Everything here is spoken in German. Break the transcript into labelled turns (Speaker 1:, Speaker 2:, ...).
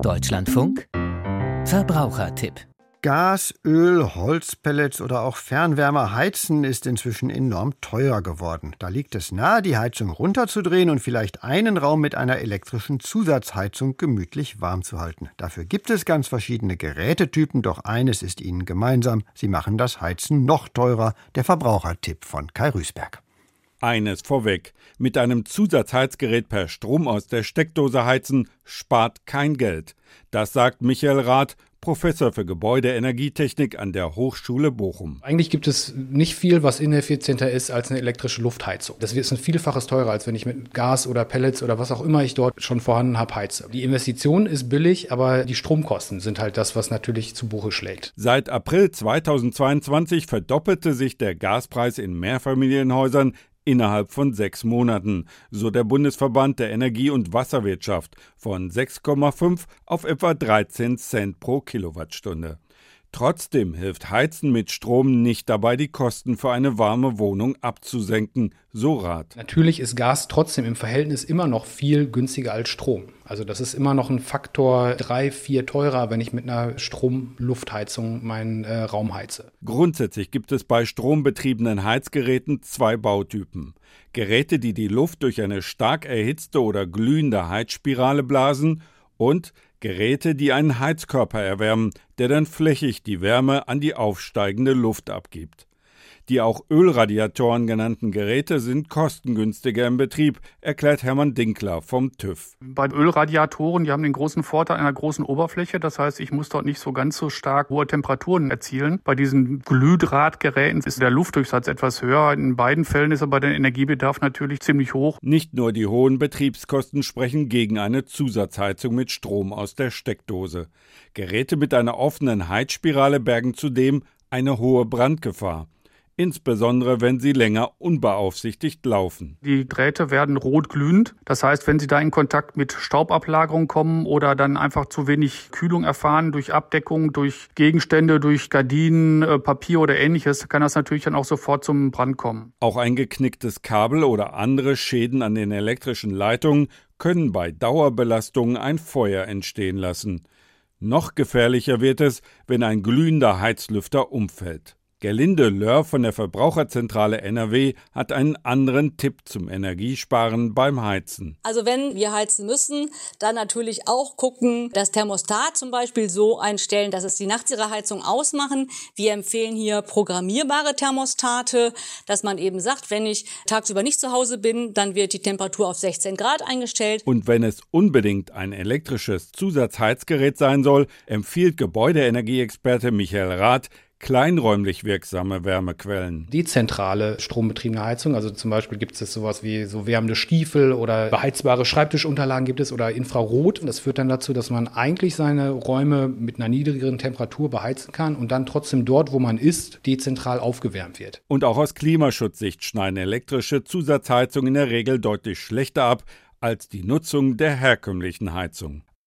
Speaker 1: Deutschlandfunk Verbrauchertipp
Speaker 2: Gas, Öl, Holzpellets oder auch Fernwärmer heizen ist inzwischen enorm teuer geworden. Da liegt es nahe, die Heizung runterzudrehen und vielleicht einen Raum mit einer elektrischen Zusatzheizung gemütlich warm zu halten. Dafür gibt es ganz verschiedene Gerätetypen, doch eines ist ihnen gemeinsam. Sie machen das Heizen noch teurer. Der Verbrauchertipp von Kai Rüßberg.
Speaker 3: Eines vorweg. Mit einem Zusatzheizgerät per Strom aus der Steckdose heizen spart kein Geld. Das sagt Michael Rath, Professor für Gebäudeenergietechnik an der Hochschule Bochum.
Speaker 4: Eigentlich gibt es nicht viel, was ineffizienter ist als eine elektrische Luftheizung. Das ist ein Vielfaches teurer, als wenn ich mit Gas oder Pellets oder was auch immer ich dort schon vorhanden habe, heize. Die Investition ist billig, aber die Stromkosten sind halt das, was natürlich zu Buche schlägt.
Speaker 3: Seit April 2022 verdoppelte sich der Gaspreis in Mehrfamilienhäusern innerhalb von sechs Monaten, so der Bundesverband der Energie- und Wasserwirtschaft, von 6,5 auf etwa 13 Cent pro Kilowattstunde. Trotzdem hilft Heizen mit Strom nicht dabei, die Kosten für eine warme Wohnung abzusenken, so Rat.
Speaker 4: Natürlich ist Gas trotzdem im Verhältnis immer noch viel günstiger als Strom. Also das ist immer noch ein Faktor drei, vier teurer, wenn ich mit einer Stromluftheizung meinen äh, Raum heize.
Speaker 3: Grundsätzlich gibt es bei strombetriebenen Heizgeräten zwei Bautypen. Geräte, die die Luft durch eine stark erhitzte oder glühende Heizspirale blasen und Geräte, die einen Heizkörper erwärmen, der dann flächig die Wärme an die aufsteigende Luft abgibt. Die auch Ölradiatoren genannten Geräte sind kostengünstiger im Betrieb, erklärt Hermann Dinkler vom TÜV.
Speaker 5: Bei Ölradiatoren, die haben den großen Vorteil einer großen Oberfläche. Das heißt, ich muss dort nicht so ganz so stark hohe Temperaturen erzielen. Bei diesen Glühdrahtgeräten ist der Luftdurchsatz etwas höher. In beiden Fällen ist aber der Energiebedarf natürlich ziemlich hoch.
Speaker 3: Nicht nur die hohen Betriebskosten sprechen gegen eine Zusatzheizung mit Strom aus der Steckdose. Geräte mit einer offenen Heizspirale bergen zudem eine hohe Brandgefahr insbesondere wenn sie länger unbeaufsichtigt laufen.
Speaker 5: Die Drähte werden rot glühend. Das heißt, wenn sie da in Kontakt mit Staubablagerung kommen oder dann einfach zu wenig Kühlung erfahren durch Abdeckung, durch Gegenstände, durch Gardinen, äh, Papier oder ähnliches, kann das natürlich dann auch sofort zum Brand kommen.
Speaker 3: Auch ein geknicktes Kabel oder andere Schäden an den elektrischen Leitungen können bei Dauerbelastung ein Feuer entstehen lassen. Noch gefährlicher wird es, wenn ein glühender Heizlüfter umfällt. Gerlinde Löhr von der Verbraucherzentrale NRW hat einen anderen Tipp zum Energiesparen beim Heizen.
Speaker 6: Also wenn wir heizen müssen, dann natürlich auch gucken, das Thermostat zum Beispiel so einstellen, dass es die Nachtsicherheizung ausmachen. Wir empfehlen hier programmierbare Thermostate, dass man eben sagt, wenn ich tagsüber nicht zu Hause bin, dann wird die Temperatur auf 16 Grad eingestellt.
Speaker 3: Und wenn es unbedingt ein elektrisches Zusatzheizgerät sein soll, empfiehlt Gebäudeenergieexperte Michael Rath, kleinräumlich wirksame Wärmequellen.
Speaker 4: Dezentrale strombetriebene Heizung, also zum Beispiel gibt es sowas wie so wärmende Stiefel oder beheizbare Schreibtischunterlagen gibt es oder Infrarot. Das führt dann dazu, dass man eigentlich seine Räume mit einer niedrigeren Temperatur beheizen kann und dann trotzdem dort, wo man ist, dezentral aufgewärmt wird.
Speaker 3: Und auch aus Klimaschutzsicht schneiden elektrische Zusatzheizungen in der Regel deutlich schlechter ab als die Nutzung der herkömmlichen Heizung.